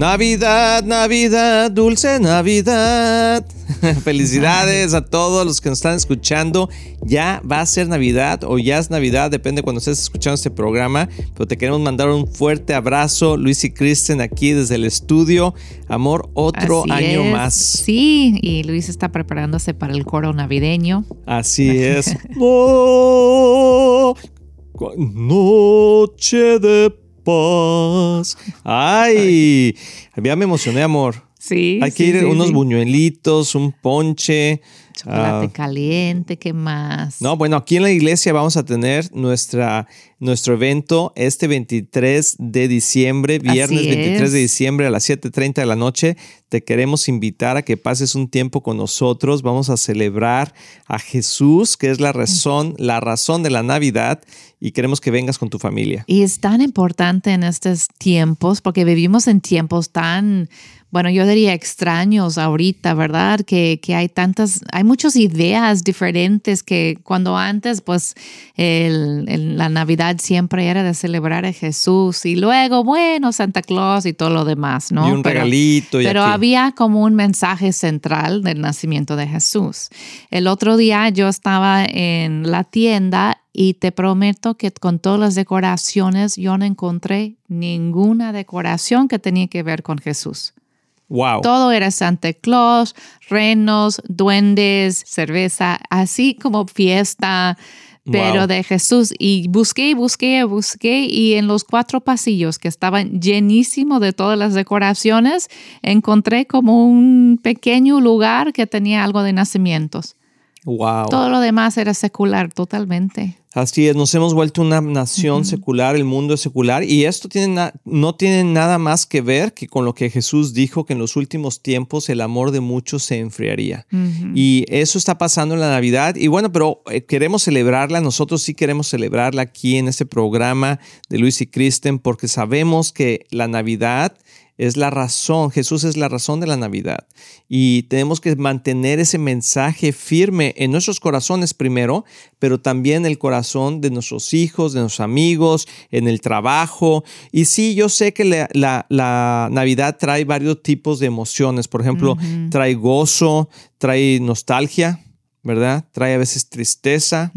Navidad, Navidad, dulce Navidad. Felicidades a todos los que nos están escuchando. Ya va a ser Navidad o ya es Navidad, depende cuando estés escuchando este programa. Pero te queremos mandar un fuerte abrazo, Luis y Kristen, aquí desde el estudio. Amor, otro año más. Sí, y Luis está preparándose para el coro navideño. Así es. noche de Ay, ya me emocioné, amor. Sí. Hay que ir unos buñuelitos, un ponche. Chocolate ah. caliente, ¿qué más? No, bueno, aquí en la iglesia vamos a tener nuestra, nuestro evento este 23 de diciembre, viernes 23 de diciembre a las 7.30 de la noche. Te queremos invitar a que pases un tiempo con nosotros. Vamos a celebrar a Jesús, que es la razón, la razón de la Navidad, y queremos que vengas con tu familia. Y es tan importante en estos tiempos, porque vivimos en tiempos tan bueno, yo diría extraños ahorita, ¿verdad? Que, que, hay tantas, hay muchas ideas diferentes que cuando antes, pues, el, la Navidad siempre era de celebrar a Jesús y luego, bueno, Santa Claus y todo lo demás, ¿no? Y un regalito. Y pero había como un mensaje central del nacimiento de Jesús. El otro día yo estaba en la tienda y te prometo que con todas las decoraciones yo no encontré ninguna decoración que tenía que ver con Jesús. Todo era Santa Claus, renos, duendes, cerveza, así como fiesta, pero de Jesús. Y busqué, busqué, busqué y en los cuatro pasillos que estaban llenísimos de todas las decoraciones, encontré como un pequeño lugar que tenía algo de nacimientos. Wow. Todo lo demás era secular totalmente. Así es, nos hemos vuelto una nación secular, el mundo es secular y esto tiene no tiene nada más que ver que con lo que Jesús dijo que en los últimos tiempos el amor de muchos se enfriaría. Y eso está pasando en la Navidad y bueno, pero eh, queremos celebrarla, nosotros sí queremos celebrarla aquí en este programa de Luis y Kristen porque sabemos que la Navidad es la razón, Jesús es la razón de la Navidad. Y tenemos que mantener ese mensaje firme en nuestros corazones primero, pero también en el corazón de nuestros hijos, de nuestros amigos, en el trabajo. Y sí, yo sé que la, Navidad trae varios tipos de emociones. Por ejemplo, trae gozo, trae nostalgia ¿verdad? Trae a veces tristeza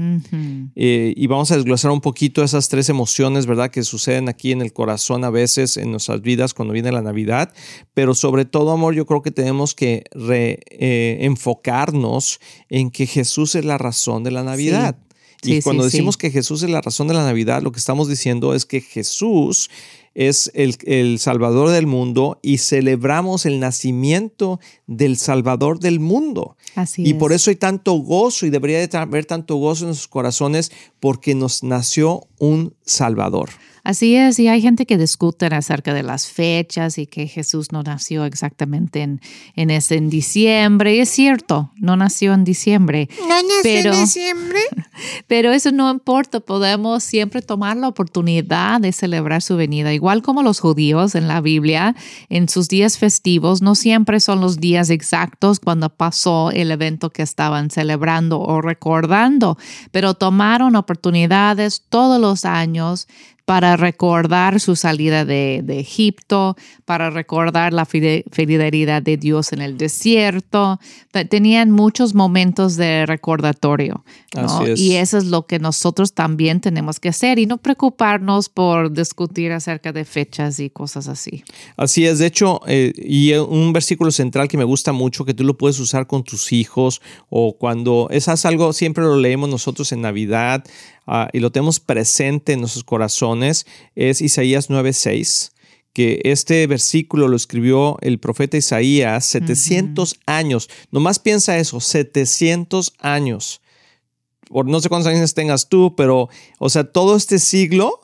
eh, y vamos a desglosar un poquito esas tres emociones, ¿verdad? Que suceden aquí en el corazón a veces en nuestras vidas cuando viene la Navidad, pero sobre todo, amor, yo creo que tenemos que eh, enfocarnos en que Jesús es la razón de la Navidad. Y cuando decimos que Jesús es la razón de la Navidad, lo que estamos diciendo es que Jesús es el, Salvador del mundo y celebramos el nacimiento del Salvador del mundo. Así y por eso hay tanto gozo y debería de haber tanto gozo en nuestros corazones porque nos nació un Salvador. Así es, y hay gente que discute acerca de las fechas y que Jesús no nació exactamente en, en ese en diciembre. Y es cierto, no nació en diciembre. ¿No nació en diciembre? Pero eso no importa, podemos siempre tomar la oportunidad de celebrar su venida. Igual como los judíos en la Biblia, en sus días festivos, no siempre son los días exactos cuando pasó el evento que estaban celebrando o recordando, pero tomaron oportunidades todos los años para recordar su salida de, Egipto, para recordar la fidelidad de Dios en el desierto. Tenían muchos momentos de recordatorio. Y eso es lo que nosotros también tenemos que hacer y no preocuparnos por discutir acerca de fechas y cosas así. Así es, de hecho, eh, y un versículo central que me gusta mucho, que tú lo puedes usar con tus hijos o cuando, es algo, siempre lo leemos nosotros en Navidad, Ah, y lo tenemos presente en nuestros corazones es Isaías 9:6 que este versículo lo escribió el profeta Isaías 700 años. Nomás piensa eso, 700 años. Por no sé cuántos años tengas tú, pero, o sea, todo este siglo,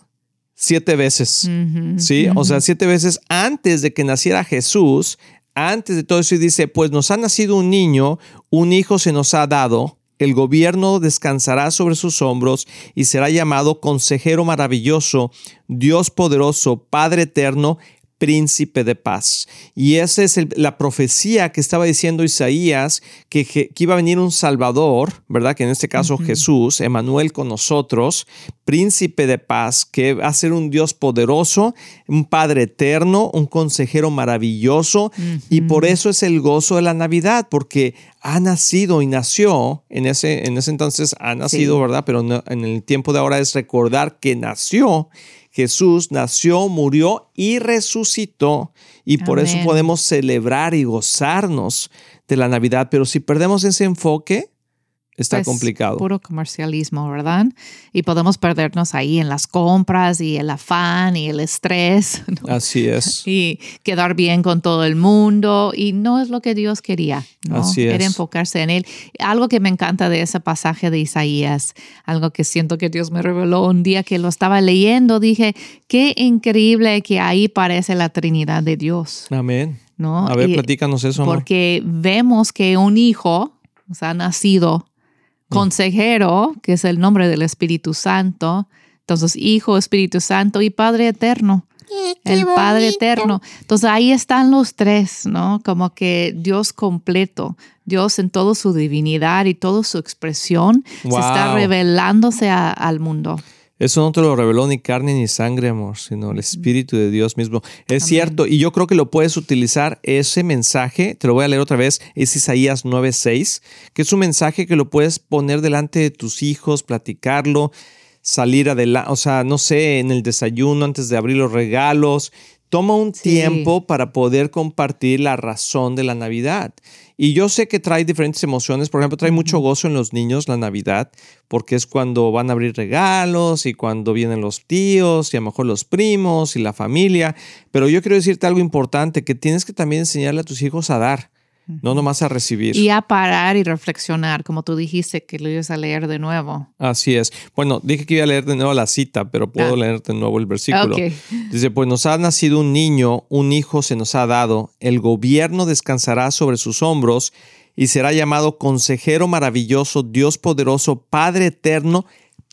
siete veces. ¿Sí? O sea, siete veces antes de que naciera Jesús, antes de todo eso, y dice: Pues nos ha nacido un niño, un hijo se nos ha dado el gobierno descansará sobre sus hombros y será llamado Consejero Maravilloso, Dios Poderoso, Padre Eterno, príncipe de paz. Y esa es la profecía que estaba diciendo Isaías, que, iba a venir un Salvador, ¿verdad? Que en este caso Jesús, Emanuel con nosotros, príncipe de paz, que va a ser un Dios poderoso, un Padre eterno, un consejero maravilloso. Y por eso es el gozo de la Navidad, porque ha nacido y nació, en ese, en ese entonces ha nacido, ¿verdad? Pero en el tiempo de ahora es recordar que nació Jesús nació, murió y resucitó y por eso podemos celebrar y gozarnos de la Navidad. Pero si perdemos ese enfoque, Está pues, complicado. Puro comercialismo, ¿verdad? Y podemos perdernos ahí en las compras y el afán y el estrés. Así es. Y quedar bien con todo el mundo. Y no es lo que Dios quería. ¿no? Así es. Era enfocarse en Él. Algo que me encanta de ese pasaje de Isaías, algo que siento que Dios me reveló un día que lo estaba leyendo, dije, qué increíble que ahí parece la Trinidad de Dios. Amén. ¿No? A ver, platícanos eso. Porque vemos que un hijo, o sea, nacido consejero, que es el nombre del Espíritu Santo. Entonces, Hijo, Espíritu Santo y Padre Eterno. el Padre Eterno. Entonces ahí están los tres, ¿no? Como que Dios completo, Dios en toda su divinidad y toda su expresión se está revelándose al mundo. Eso no te lo reveló ni carne ni sangre, amor, sino el Espíritu de Dios mismo. Es cierto, y yo creo que lo puedes utilizar ese mensaje, te lo voy a leer otra vez, es Isaías 9:6, que es un mensaje que lo puedes poner delante de tus hijos, platicarlo, salir adelante, o sea, no sé, en el desayuno, antes de abrir los regalos. Toma un tiempo para poder compartir la razón de la Navidad. Y yo sé que trae diferentes emociones. Por ejemplo, trae mucho gozo en los niños la Navidad, porque es cuando van a abrir regalos y cuando vienen los tíos y a lo mejor los primos y la familia. Pero yo quiero decirte algo importante, que tienes que también enseñarle a tus hijos a dar no nomás a recibir. Y a parar y reflexionar, como tú dijiste que lo ibas a leer de nuevo. Así es. Bueno, dije que iba a leer de nuevo la cita, pero puedo ah. leer de nuevo el versículo. Dice, pues nos ha nacido un niño, un hijo se nos ha dado, el gobierno descansará sobre sus hombros y será llamado consejero maravilloso, Dios poderoso, Padre eterno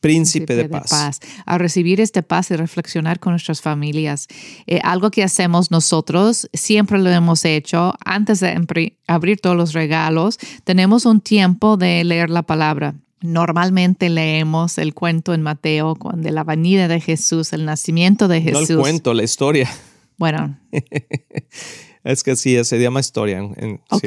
príncipe, de, paz. A recibir este paz y reflexionar con nuestras familias. Eh, algo que hacemos nosotros, siempre lo hemos hecho, antes de abrir todos los regalos, tenemos un tiempo de leer la palabra. Normalmente leemos el cuento en Mateo de la venida de Jesús, el nacimiento de Jesús. No el cuento, la historia. Bueno. Es que sí, se llama historia. En, ok.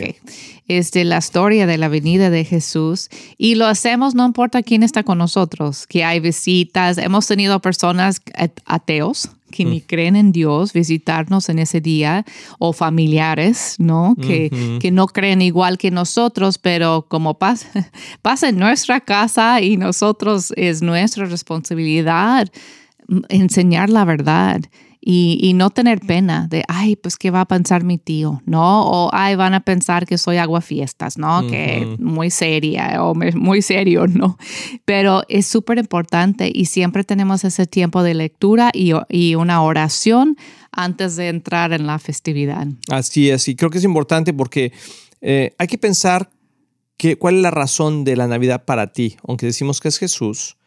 Es de la historia de la venida de Jesús y lo hacemos no importa quién está con nosotros, que hay visitas. Hemos tenido personas ateos que ni mm. creen en Dios visitarnos en ese día o familiares, ¿no? Que, que no creen igual que nosotros, pero como pasa, pasa en nuestra casa y nosotros es nuestra responsabilidad enseñar la verdad y, no tener pena de, ay, pues, ¿qué va a pensar mi tío? ¿No? O, ay, van a pensar que soy aguafiestas, ¿no? Que muy seria o muy serio, ¿no? Pero es súper importante y siempre tenemos ese tiempo de lectura y, y una oración antes de entrar en la festividad. Así es, y creo que es importante porque eh, hay que pensar que, cuál es la razón de la Navidad para ti, aunque decimos que es Jesús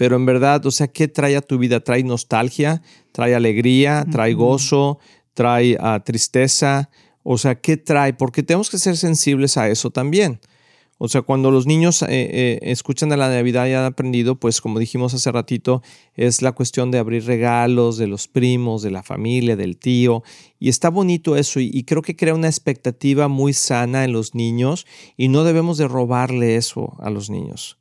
pero en verdad, o sea, ¿qué trae a tu vida? ¿Trae nostalgia? ¿Trae alegría? ¿Trae gozo? ¿Trae ah, tristeza? O sea, ¿qué trae? Porque tenemos que ser sensibles a eso también. O sea, cuando los niños eh, eh, escuchan de la Navidad y han aprendido, pues como dijimos hace ratito, es la cuestión de abrir regalos de los primos, de la familia, del tío. Y está bonito eso y, y, creo que crea una expectativa muy sana en los niños y no debemos de robarle eso a los niños.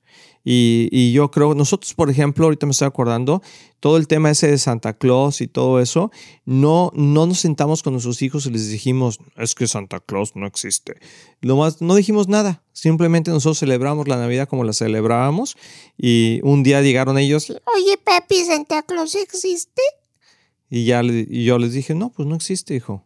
Y, yo creo, nosotros, por ejemplo, ahorita me estoy acordando, todo el tema ese de Santa Claus y todo eso, no, no nos sentamos con nuestros hijos y les dijimos, es que Santa Claus no existe. Lo más, no dijimos nada, simplemente nosotros celebramos la Navidad como la celebrábamos y un día llegaron ellos, oye, Pepi, ¿Santa Claus existe? Y, ya, y yo les dije, no, pues no existe, hijo.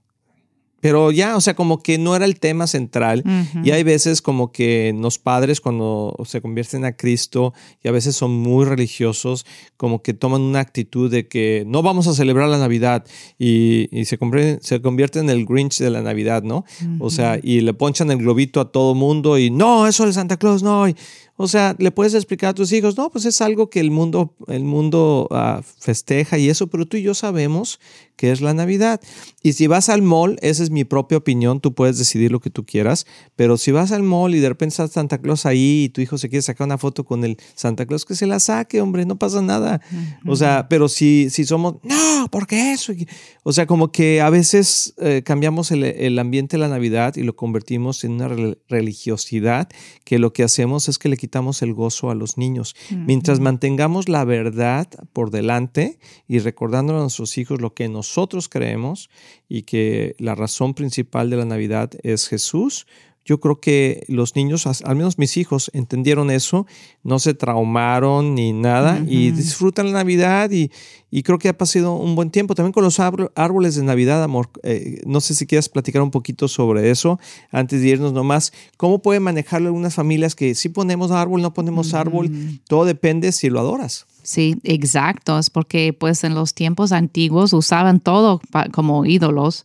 Pero ya, o sea, como que no era el tema central. Y hay veces como que los padres cuando se convierten a Cristo y a veces son muy religiosos, como que toman una actitud de que no vamos a celebrar la Navidad y, se, se convierten en el Grinch de la Navidad, ¿no? O sea, y le ponchan el globito a todo mundo y no, eso de Santa Claus no. O sea, le puedes explicar a tus hijos, no, pues es algo que el mundo, el mundo ah, festeja y eso, pero tú y yo sabemos que es la Navidad. Y si vas al mall, esa es mi propia opinión, tú puedes decidir lo que tú quieras, pero si vas al mall y de repente está Santa Claus ahí y tu hijo se quiere sacar una foto con el Santa Claus, que se la saque, hombre, no pasa nada. O sea, pero si, si somos, no, porque eso. O sea, como que a veces eh, cambiamos el, el, ambiente de la Navidad y lo convertimos en una religiosidad que lo que hacemos es que le quitamos el gozo a los niños. Mientras mantengamos la verdad por delante y recordándole a nuestros hijos lo que nosotros creemos y que la razón principal de la Navidad es Jesús, yo creo que los niños, al menos mis hijos, entendieron eso, no se traumaron ni nada y disfrutan la Navidad y, creo que ha pasado un buen tiempo. También con los árboles de Navidad, amor. Eh, no sé si quieres platicar un poquito sobre eso antes de irnos nomás. ¿Cómo puede manejarlo algunas familias que si ponemos árbol, no ponemos árbol? Todo depende si lo adoras. Sí, exacto. Es porque pues en los tiempos antiguos usaban todo como ídolos.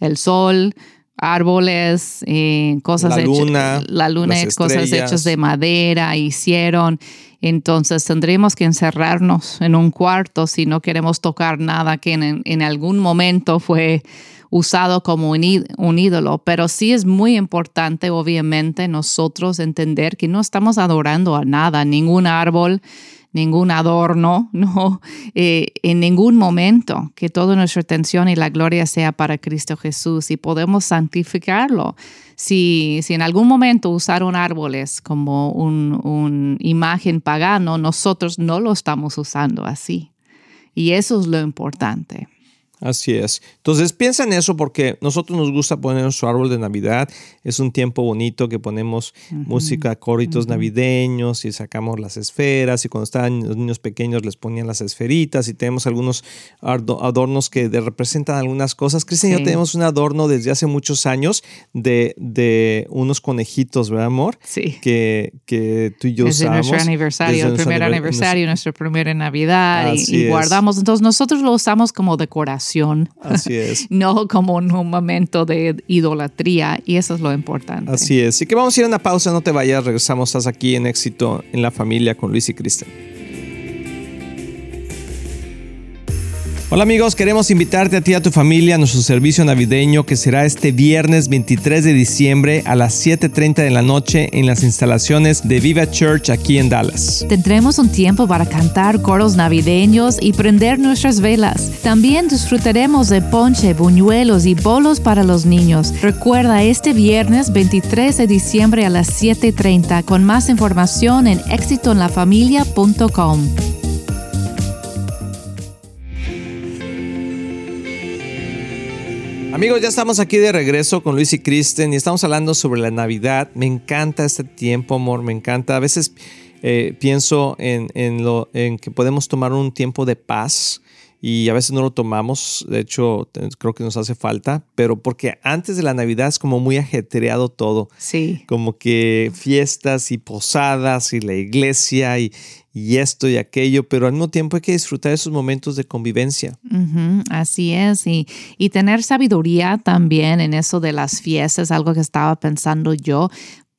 El sol, árboles, eh, cosas la luna, la luna, cosas hechas de madera, hicieron. Entonces tendríamos que encerrarnos en un cuarto si no queremos tocar nada que en, algún momento fue usado como un, un, ídolo, pero sí es muy importante, obviamente, nosotros entender que no estamos adorando a nada, ningún árbol, ningún adorno, no, eh, en ningún momento, que toda nuestra atención y la gloria sea para Cristo Jesús y podemos santificarlo. Si, si en algún momento usaron árboles como una un imagen pagano, nosotros no lo estamos usando así. Y eso es lo importante. Así es. Entonces piensa en eso porque nosotros nos gusta poner nuestro árbol de Navidad. Es un tiempo bonito que ponemos música, coritos navideños y sacamos las esferas y cuando estaban los niños pequeños les ponían las esferitas y tenemos algunos adornos que representan algunas cosas. Cristian y yo tenemos un adorno desde hace muchos años de, de unos conejitos, ¿verdad, amor? Sí. Que, que tú y yo desde usamos. nuestro aniversario, el primer aniversario, nuestro primer Navidad y, y guardamos. Entonces nosotros lo usamos como decoración Así es. no como un momento de idolatría y eso es lo importante. Así es. Así que vamos a ir a una pausa, no te vayas, regresamos, estás aquí en éxito en la familia con Luis y Cristian. Hola amigos, queremos invitarte a ti y a tu familia a nuestro servicio navideño que será este viernes 23 de diciembre a las 7.30 de la noche en las instalaciones de Viva Church aquí en Dallas. Tendremos un tiempo para cantar coros navideños y prender nuestras velas. También disfrutaremos de ponche, buñuelos y bolos para los niños. Recuerda este viernes 23 de diciembre a las 7.30 con más información en éxitoenlafamilia.com. Amigos, ya estamos aquí de regreso con Luis y Kristen y estamos hablando sobre la Navidad. Me encanta este tiempo, amor, me encanta. A veces eh, pienso en, lo, en que podemos tomar un tiempo de paz y a veces no lo tomamos, de hecho creo que nos hace falta, pero porque antes de la Navidad es como muy ajetreado todo. Sí. Como que fiestas y posadas y la iglesia y, y esto y aquello, pero al mismo tiempo hay que disfrutar esos momentos de convivencia. así es, y, y, tener sabiduría también en eso de las fiestas, algo que estaba pensando yo,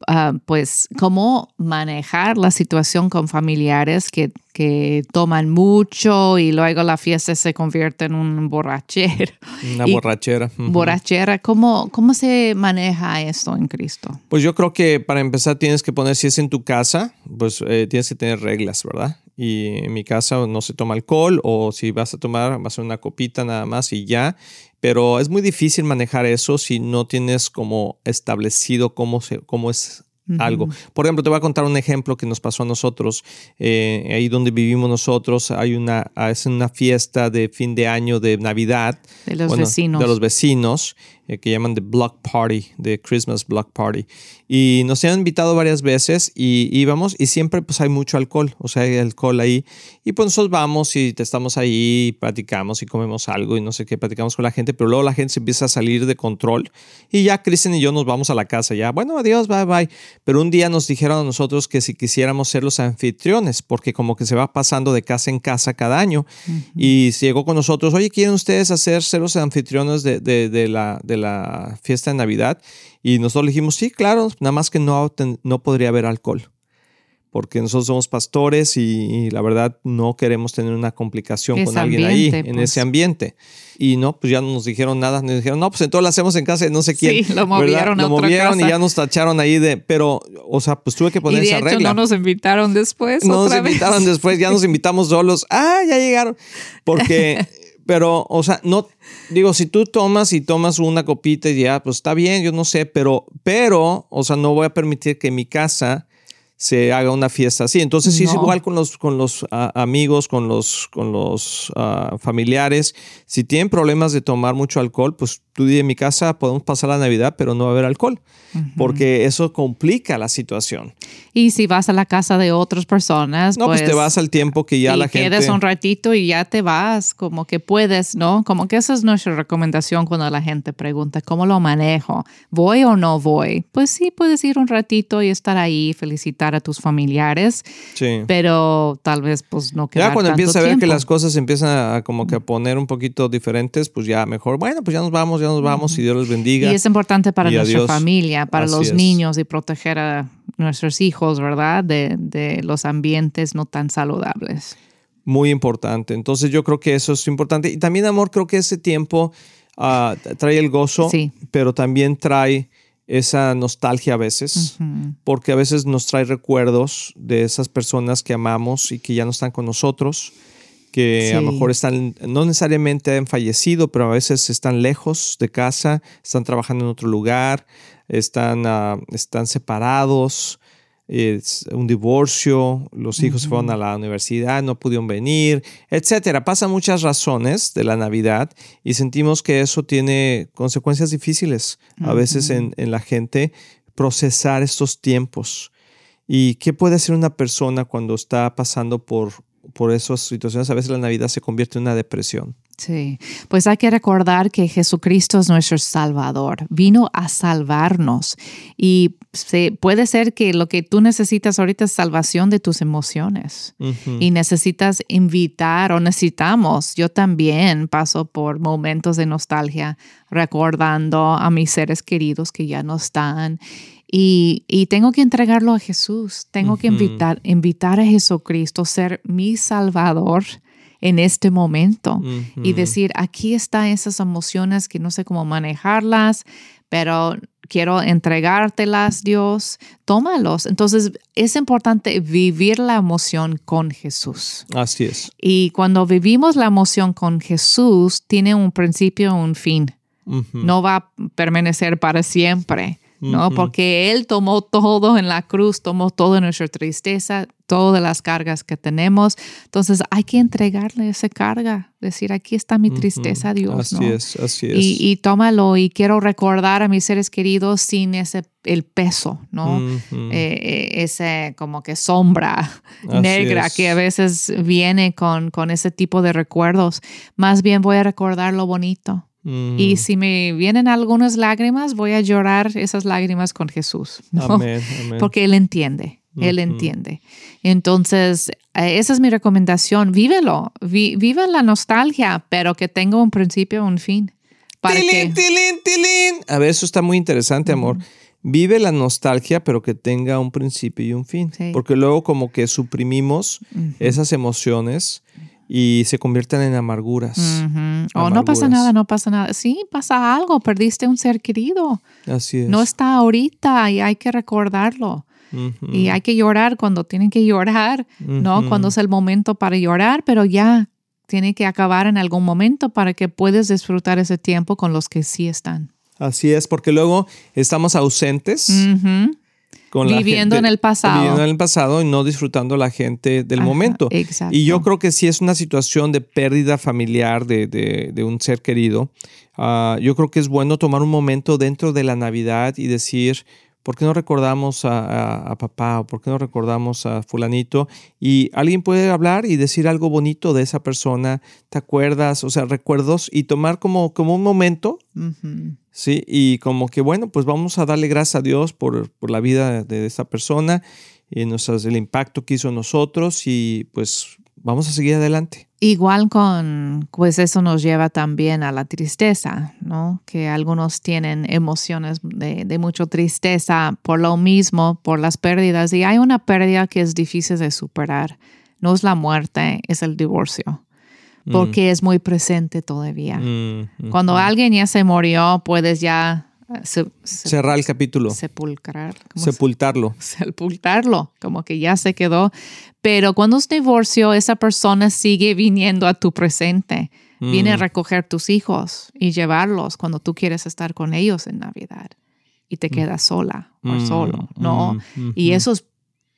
Ah, pues cómo manejar la situación con familiares que, que, toman mucho y luego la fiesta se convierte en un borrachera. Una borrachera. Borrachera, ¿Cómo, ¿cómo se maneja esto en Cristo? Pues yo creo que para empezar tienes que poner, si es en tu casa, pues eh, tienes que tener reglas, ¿verdad? y en mi casa no se toma alcohol o si vas a tomar va a una copita nada más y ya pero es muy difícil manejar eso si no tienes como establecido cómo, se, cómo es algo. Por ejemplo, te voy a contar un ejemplo que nos pasó a nosotros. Eh, ahí donde vivimos nosotros hay una, es una fiesta de fin de año de Navidad. De los vecinos. De los vecinos. Eh, que llaman The Block Party, The Christmas Block Party. Y nos han invitado varias veces y íbamos y siempre pues hay mucho alcohol, o sea, hay alcohol ahí. Y pues nosotros vamos y estamos ahí, platicamos y comemos algo y no sé qué, platicamos con la gente, pero luego la gente se empieza a salir de control y ya Kristen y yo nos vamos a la casa, ya, bueno, adiós, bye, bye. Pero un día nos dijeron a nosotros que si quisiéramos ser los anfitriones, porque como que se va pasando de casa en casa cada año. Y llegó con nosotros, oye, ¿quieren ustedes hacer ser los anfitriones de, de la la fiesta de Navidad y nosotros dijimos, sí, claro, nada más que no, no podría haber alcohol. porque nosotros somos pastores y, y la verdad no queremos tener una complicación con alguien ahí, en pues. ese ambiente. Y no, pues ya no nos dijeron nada, nos dijeron, no, pues entonces lo hacemos en casa de no sé quién. Sí, lo ¿verdad? movieron a Lo otra movieron y ya nos tacharon ahí de, pero, o sea, pues tuve que poner y de esa hecho regla. no nos invitaron después. No nos vez. invitaron después, ya nos invitamos solos. Ah, ya llegaron. Porque, pero, o sea, no, digo, si tú tomas y tomas una copita y ya, pues está bien, yo no sé, pero, pero, o sea, no voy a permitir que mi casa se haga una fiesta así. Entonces, sí es No. igual con los, con los ah, amigos, con los, con los ah, familiares. Si tienen problemas de tomar mucho alcohol, pues tú di en mi casa podemos pasar la Navidad, pero no va a haber alcohol, porque eso complica la situación. Y si vas a la casa de otras personas, No, pues, te vas al tiempo que ya y la gente... quedas un ratito y ya te vas, como que puedes, ¿no? Como que esa es nuestra recomendación cuando la gente pregunta, ¿cómo lo manejo? ¿Voy o no voy? Pues sí, puedes ir un ratito y estar ahí, felicitar a tus familiares, Sí. pero tal vez pues no quedar Ya cuando tanto empiezas a ver que las cosas se empiezan a, como que a poner un poquito diferentes, pues ya mejor, bueno, pues ya nos vamos, ya nos vamos y Dios los bendiga. Y es importante para Y nuestra adiós. familia, para Así los es. niños y proteger a nuestros hijos, ¿verdad? De, de los ambientes no tan saludables. Muy importante. Entonces yo creo que eso es importante. Y también, amor, creo que ese tiempo ah, trae el gozo, Sí. pero también trae esa nostalgia a veces, porque a veces nos trae recuerdos de esas personas que amamos y que ya no están con nosotros, que a lo mejor están, no necesariamente han fallecido, pero a veces están lejos de casa, están trabajando en otro lugar, están, ah, están separados, es un divorcio, los hijos se fueron a la universidad, no pudieron venir, etcétera. Pasan muchas razones de la Navidad y sentimos que eso tiene consecuencias difíciles a veces en, en la gente procesar estos tiempos. ¿Y qué puede hacer una persona cuando está pasando por, por esas situaciones? A veces la Navidad se convierte en una depresión. Sí, pues hay que recordar que Jesucristo es nuestro Salvador, vino a salvarnos. Y se, puede ser que lo que tú necesitas ahorita es salvación de tus emociones. Y necesitas invitar o necesitamos, yo también paso por momentos de nostalgia recordando a mis seres queridos que ya no están y, y tengo que entregarlo a Jesús, tengo que invitar, invitar a Jesucristo a ser mi Salvador en este momento y decir, aquí están esas emociones que no sé cómo manejarlas, pero quiero entregártelas, Dios, tómalos. Entonces es importante vivir la emoción con Jesús. Así es. Y cuando vivimos la emoción con Jesús, tiene un principio y un fin. No va a permanecer para siempre, ¿no? Porque Él tomó todo en la cruz, tomó toda nuestra tristeza, todas las cargas que tenemos. Entonces hay que entregarle esa carga, decir, aquí está mi tristeza, Dios. Así ¿no? es, así es. Y, y tómalo y quiero recordar a mis seres queridos sin ese el peso, ¿no? Eh, ese como que sombra Así negra es. que a veces viene con, con ese tipo de recuerdos. Más bien voy a recordar lo bonito. Mm. Y si me vienen algunas lágrimas, voy a llorar esas lágrimas con Jesús, ¿no? Amén, amén. Porque Él entiende, Él entiende. Entonces, eh, esa es mi recomendación, vívelo, vi, viva la nostalgia, pero que tenga un principio y un fin. Para Tilín, que, tilín, tilín. A ver, eso está muy interesante, amor. Vive la nostalgia, pero que tenga un principio y un fin. Sí. Porque luego como que suprimimos esas emociones y se convierten en amarguras. Ujú. O no pasa nada, no pasa nada. Sí, pasa algo, perdiste un ser querido. Así es. No está ahorita y hay que recordarlo. Ujú. Y hay que llorar cuando tienen que llorar, ¿no? Ujú. Cuando es el momento para llorar, pero ya tiene que acabar en algún momento para que puedas disfrutar ese tiempo con los que sí están. Así es, porque luego estamos ausentes. La Viviendo gente- en el pasado. Viviendo en el pasado y no disfrutando la gente del Ajá, momento. exacto. Y yo creo que si es una situación de pérdida familiar de, de- de un ser querido, ah, yo creo que es bueno tomar un momento dentro de la Navidad y decir, ¿por qué no recordamos a, a- a papá o por qué no recordamos a fulanito? Y alguien puede hablar y decir algo bonito de esa persona, ¿te acuerdas? O sea, recuerdos y tomar como, como un momento. Sí, y como que bueno, pues vamos a darle gracias a Dios por, por la vida de esta persona y nuestras, el impacto que hizo en nosotros y pues vamos a seguir adelante. Igual con, pues eso nos lleva también a la tristeza, ¿no? Que algunos tienen emociones de, de mucha tristeza por lo mismo, por las pérdidas. Y hay una pérdida que es difícil de superar. No es la muerte, es el divorcio porque es muy presente todavía. Mm, Cuando ujú. alguien ya se murió, puedes ya se- se- Cerrar el capítulo, sepulcrar, ¿cómo se- sepultarlo. sepultarlo, como que ya se quedó. Pero cuando es divorcio, esa persona sigue viniendo a tu presente. Viene a Mm. recoger tus hijos y llevarlos cuando tú quieres estar con ellos en Navidad. Y te quedas sola o Mm, solo, ¿no? mm, Y eso es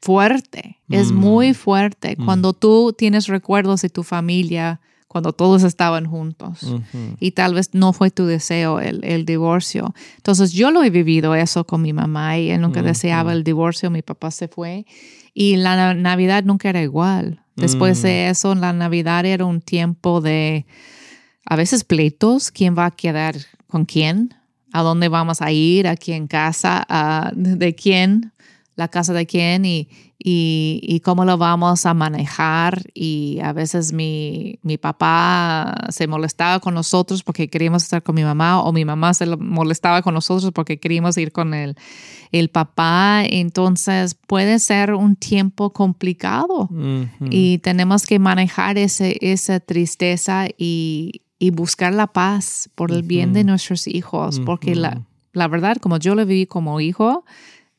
fuerte, es Mm. muy fuerte. Mm. Cuando tú tienes recuerdos de tu familia, cuando todos estaban juntos. Ujú. Y tal vez no fue tu deseo el, el divorcio. Entonces yo lo he vivido eso con mi mamá y él nunca Ujú. deseaba el divorcio, mi papá se fue y la na- Navidad nunca era igual. Después Mm. de eso, la Navidad era un tiempo de a veces pleitos, quién va a quedar con quién, a dónde vamos a ir, aquí en casa, a- de quién, la casa de quién y, y, y cómo lo vamos a manejar. Y a veces mi, mi papá se molestaba con nosotros porque queríamos estar con mi mamá o mi mamá se molestaba con nosotros porque queríamos ir con el, el papá. Entonces puede ser un tiempo complicado y tenemos que manejar ese, esa tristeza y, y buscar la paz por el bien de nuestros hijos, porque la, la verdad, como yo lo viví como hijo,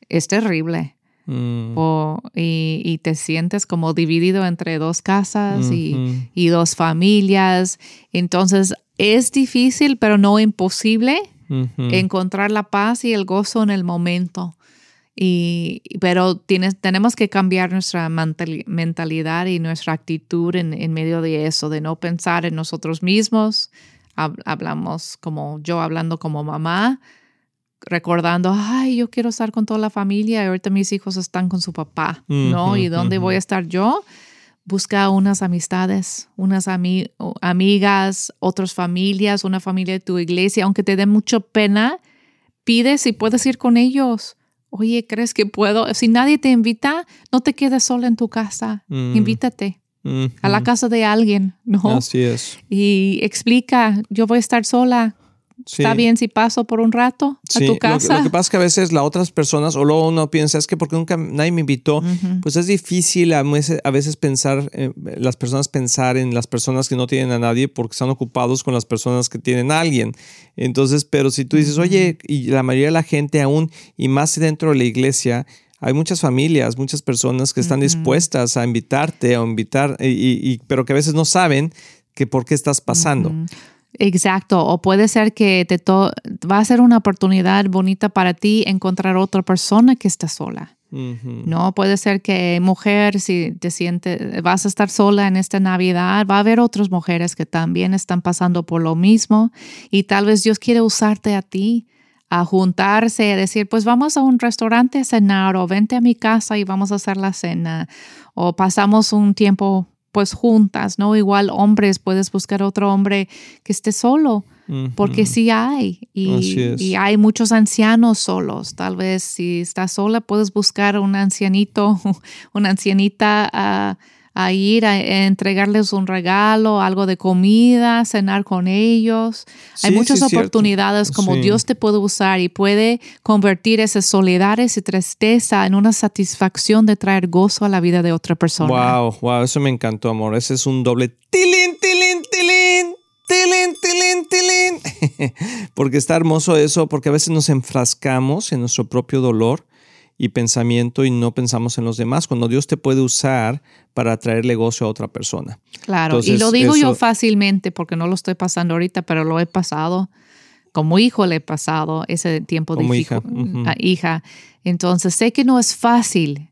es terrible. Mm. O- y, y te sientes como dividido entre dos casas y, Ujú. y dos familias. Entonces es difícil, pero no imposible Ujú. encontrar la paz y el gozo en el momento. Y, pero tienes, tenemos que cambiar nuestra mentali- mentalidad y nuestra actitud en, en medio de eso, de no pensar en nosotros mismos. Hab- hablamos como yo hablando como mamá, recordando, ay, yo quiero estar con toda la familia y ahorita mis hijos están con su papá, ¿no? ¿Y dónde voy a estar yo? Busca unas amistades, unas ami- amigas, otras familias, una familia de tu iglesia, aunque te dé mucha pena, pide si puedes ir con ellos. Oye, ¿crees que puedo? Si nadie te invita, no te quedes sola en tu casa. Mm. Invítate a la casa de alguien, ¿no? Así es. Y explica, yo voy a estar sola. Sí. ¿Está bien si paso por un rato a Sí, tu lo que- casa? Lo, que pasa es que a veces las otras personas, o luego uno piensa, es que porque nunca nadie me invitó, Ujú. pues es difícil a veces, a veces pensar, eh, las personas pensar en las personas que no tienen a nadie porque están ocupados con las personas que tienen a alguien. Entonces, pero si tú dices, oye, y la mayoría de la gente aún, y más dentro de la iglesia, hay muchas familias, muchas personas que están dispuestas a invitarte o invitar, y, pero que a veces no saben que por qué estás pasando. Ujú. Exacto, o puede ser que te to- va a ser una oportunidad bonita para ti encontrar otra persona que está sola. No, puede ser que mujer, si te sientes, vas a estar sola en esta Navidad, va a haber otras mujeres que también están pasando por lo mismo y tal vez Dios quiere usarte a ti a juntarse, a decir, pues vamos a un restaurante a cenar o vente a mi casa y vamos a hacer la cena o pasamos un tiempo pues juntas, ¿no? Igual hombres, puedes buscar otro hombre que esté solo porque sí hay y, y hay muchos ancianos solos. Tal vez si estás sola puedes buscar un ancianito, una ancianita a, a ir a, a entregarles un regalo, algo de comida, cenar con ellos. hay muchas sí, es cierto. oportunidades como Sí. Dios te puede usar y puede convertir esa soledad, esa tristeza en una satisfacción de traer gozo a la vida de otra persona. Wow, wow, eso me encantó, amor. Ese es un doble tilín, tilín, tilín, tilín, tilín, tilín. porque está hermoso eso, porque a veces nos enfrascamos en nuestro propio dolor y pensamiento y no pensamos en los demás, cuando Dios te puede usar para traerle gozo a otra persona. Claro, y lo digo yo fácilmente porque no lo estoy pasando ahorita, pero lo he pasado. Como hijo le he pasado ese tiempo difícil. hija, hija. Entonces sé que no es fácil,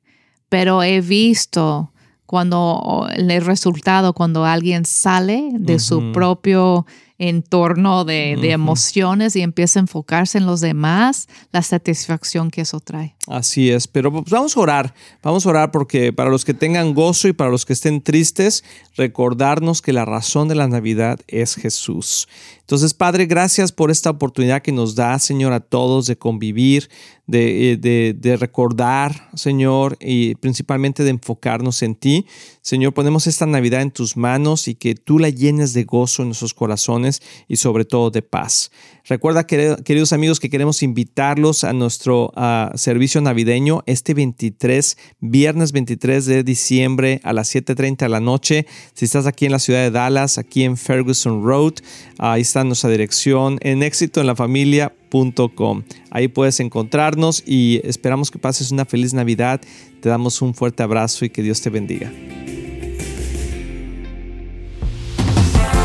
pero he visto cuando el resultado, cuando alguien sale de su propio entorno de, de emociones y empieza a enfocarse en los demás, la satisfacción que eso trae. Así es, pero pues vamos a orar, vamos a orar porque para los que tengan gozo y para los que estén tristes, recordarnos que la razón de la Navidad es Jesús. Entonces, Padre, gracias por esta oportunidad que nos da, Señor, a todos de convivir, de, eh, de, de, recordar, Señor, y principalmente de enfocarnos en ti. Señor, ponemos esta Navidad en tus manos y que tú la llenes de gozo en nuestros corazones y sobre todo de paz. Recuerda, queridos amigos, que queremos invitarlos a nuestro servicio navideño este 23, viernes 23 de diciembre a las 7.30 de la noche. Si estás aquí en la ciudad de Dallas, aquí en Ferguson Road, ahí está nuestra dirección en éxito en la familia Ahí puedes encontrarnos y esperamos que pases una feliz Navidad. Te damos un fuerte abrazo y que Dios te bendiga.